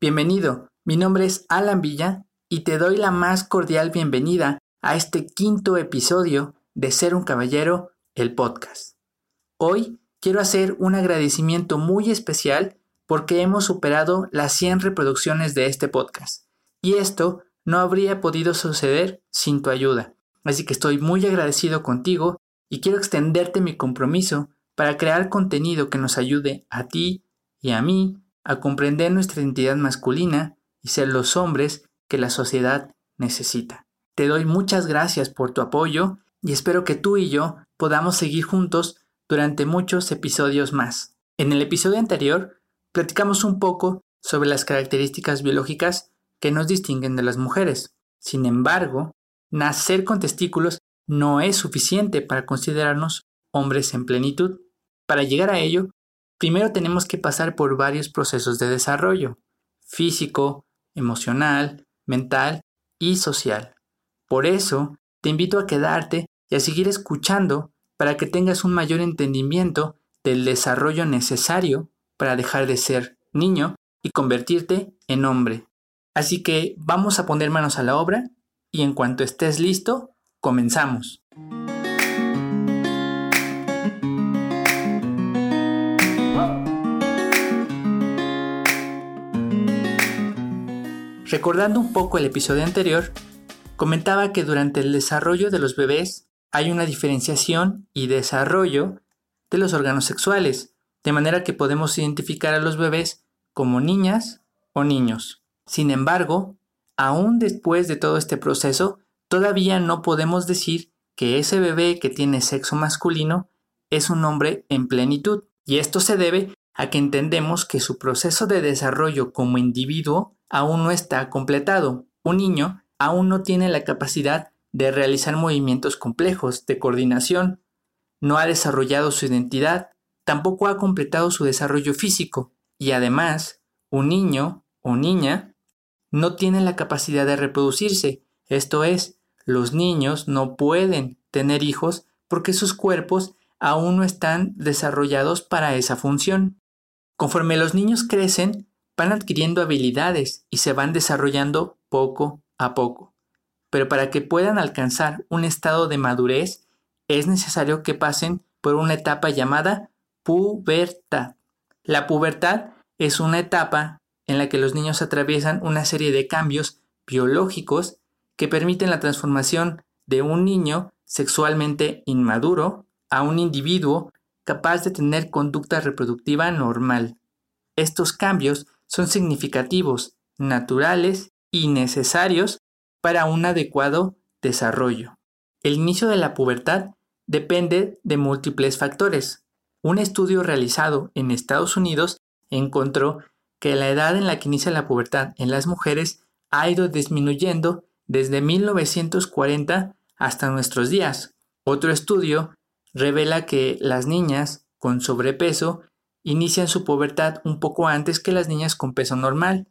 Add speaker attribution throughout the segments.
Speaker 1: Bienvenido, mi nombre es Alan Villa y te doy la más cordial bienvenida a este quinto episodio de Ser un Caballero, el podcast. Hoy quiero hacer un agradecimiento muy especial porque hemos superado las 100 reproducciones de este podcast. Y esto no habría podido suceder sin tu ayuda. Así que estoy muy agradecido contigo y quiero extenderte mi compromiso para crear contenido que nos ayude a ti y a mí a comprender nuestra identidad masculina y ser los hombres que la sociedad necesita. Te doy muchas gracias por tu apoyo y espero que tú y yo podamos seguir juntos durante muchos episodios más. En el episodio anterior platicamos un poco sobre las características biológicas que nos distinguen de las mujeres. Sin embargo, nacer con testículos no es suficiente para considerarnos hombres en plenitud. Para llegar a ello, primero tenemos que pasar por varios procesos de desarrollo, físico, emocional, mental y social. Por eso, te invito a quedarte y a seguir escuchando para que tengas un mayor entendimiento del desarrollo necesario para dejar de ser niño y convertirte en hombre. Así que vamos a poner manos a la obra y en cuanto estés listo, comenzamos. Recordando un poco el episodio anterior, comentaba que durante el desarrollo de los bebés hay una diferenciación y desarrollo de los órganos sexuales, de manera que podemos identificar a los bebés como niñas o niños. Sin embargo, aún después de todo este proceso, todavía no podemos decir que ese bebé que tiene sexo masculino es un hombre en plenitud, y esto se debe a que entendemos que su proceso de desarrollo como individuo aún no está completado. Un niño aún no tiene la capacidad de realizar movimientos complejos de coordinación, no ha desarrollado su identidad, tampoco ha completado su desarrollo físico y además un niño o niña no tiene la capacidad de reproducirse, esto es, los niños no pueden tener hijos porque sus cuerpos aún no están desarrollados para esa función. Conforme los niños crecen, van adquiriendo habilidades y se van desarrollando poco a poco. Pero para que puedan alcanzar un estado de madurez, es necesario que pasen por una etapa llamada pubertad. La pubertad es una etapa en la que los niños atraviesan una serie de cambios biológicos que permiten la transformación de un niño sexualmente inmaduro a un individuo capaz de tener conducta reproductiva normal. Estos cambios son significativos, naturales y necesarios para un adecuado desarrollo. El inicio de la pubertad depende de múltiples factores. Un estudio realizado en Estados Unidos encontró que la edad en la que inicia la pubertad en las mujeres ha ido disminuyendo desde 1940 hasta nuestros días. Otro estudio revela que las niñas con sobrepeso inician su pubertad un poco antes que las niñas con peso normal,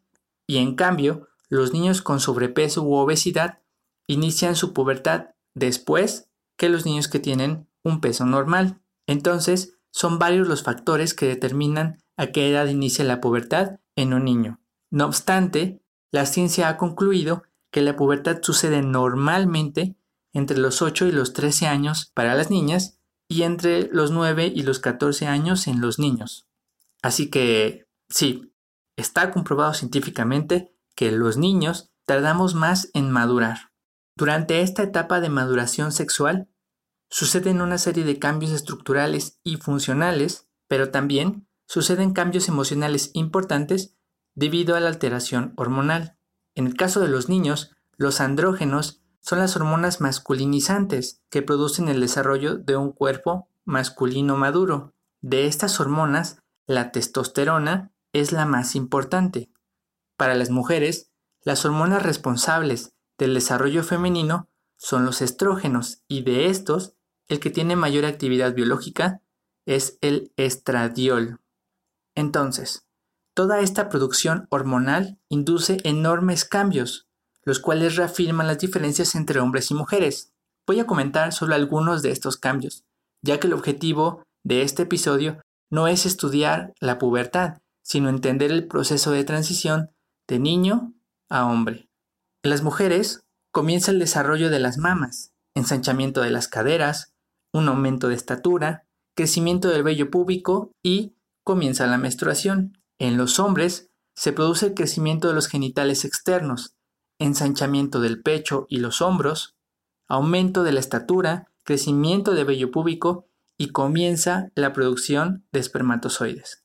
Speaker 1: y en cambio, los niños con sobrepeso u obesidad inician su pubertad después que los niños que tienen un peso normal. Entonces, son varios los factores que determinan a qué edad inicia la pubertad en un niño. No obstante, la ciencia ha concluido que la pubertad sucede normalmente entre los 8 y los 13 años para las niñas y entre los 9 y los 14 años en los niños. Así que sí, está comprobado científicamente que los niños tardamos más en madurar. Durante esta etapa de maduración sexual suceden una serie de cambios estructurales y funcionales, pero también suceden cambios emocionales importantes debido a la alteración hormonal. En el caso de los niños, los andrógenos son las hormonas masculinizantes que producen el desarrollo de un cuerpo masculino maduro. De estas hormonas la testosterona es la más importante. Para las mujeres, las hormonas responsables del desarrollo femenino son los estrógenos y de estos, el que tiene mayor actividad biológica es el estradiol. Entonces, toda esta producción hormonal induce enormes cambios, los cuales reafirman las diferencias entre hombres y mujeres. Voy a comentar solo algunos de estos cambios, ya que el objetivo de este episodio no es estudiar la pubertad, sino entender el proceso de transición de niño a hombre. En las mujeres comienza el desarrollo de las mamas, ensanchamiento de las caderas, un aumento de estatura, crecimiento del vello púbico y comienza la menstruación. En los hombres se produce el crecimiento de los genitales externos, ensanchamiento del pecho y los hombros, aumento de la estatura, crecimiento de vello púbico y comienza la producción de espermatozoides.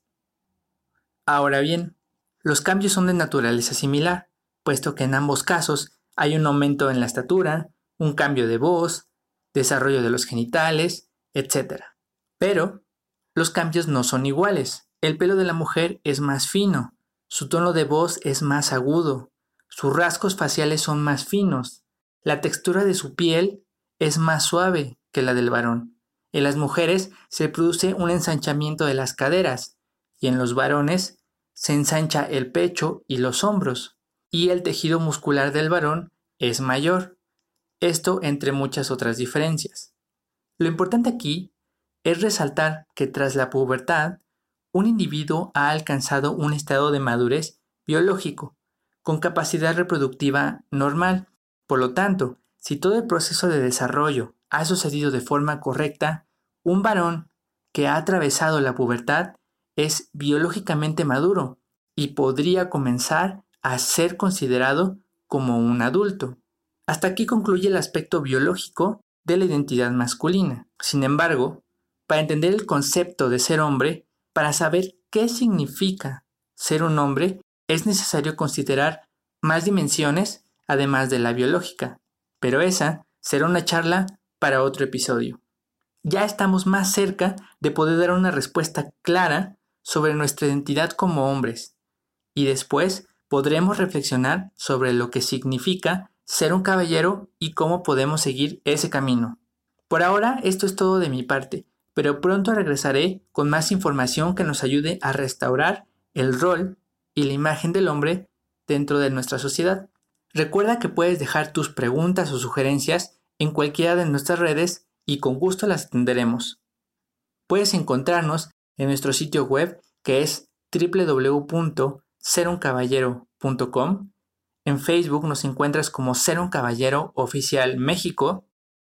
Speaker 1: Ahora bien, los cambios son de naturaleza similar, puesto que en ambos casos hay un aumento en la estatura, un cambio de voz, desarrollo de los genitales, etc. Pero los cambios no son iguales. El pelo de la mujer es más fino, su tono de voz es más agudo, sus rasgos faciales son más finos, la textura de su piel es más suave que la del varón. En las mujeres se produce un ensanchamiento de las caderas y en los varones se ensancha el pecho y los hombros y el tejido muscular del varón es mayor. Esto entre muchas otras diferencias. Lo importante aquí es resaltar que tras la pubertad, un individuo ha alcanzado un estado de madurez biológico, con capacidad reproductiva normal. Por lo tanto, si todo el proceso de desarrollo ha sucedido de forma correcta, un varón que ha atravesado la pubertad es biológicamente maduro y podría comenzar a ser considerado como un adulto. Hasta aquí concluye el aspecto biológico de la identidad masculina. Sin embargo, para entender el concepto de ser hombre, para saber qué significa ser un hombre, es necesario considerar más dimensiones además de la biológica, pero esa será una charla para otro episodio. Ya estamos más cerca de poder dar una respuesta clara sobre nuestra identidad como hombres, y después podremos reflexionar sobre lo que significa ser un caballero y cómo podemos seguir ese camino. Por ahora esto es todo de mi parte, pero pronto regresaré con más información que nos ayude a restaurar el rol y la imagen del hombre dentro de nuestra sociedad. Recuerda que puedes dejar tus preguntas o sugerencias en cualquiera de nuestras redes y con gusto las atenderemos. Puedes encontrarnos en nuestro sitio web que es www.seruncaballero.com. En Facebook nos encuentras como Ser un Caballero Oficial México.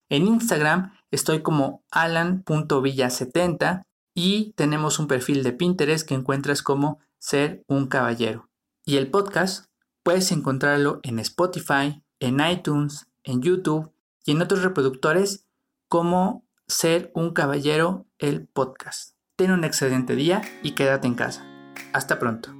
Speaker 1: En Instagram estoy como alan.villa70 y tenemos un perfil de Pinterest que encuentras como Ser un Caballero. Y el podcast puedes encontrarlo en Spotify, en iTunes, en YouTube y en otros reproductores como Ser un Caballero el podcast. Ten un excelente día y quédate en casa. Hasta pronto.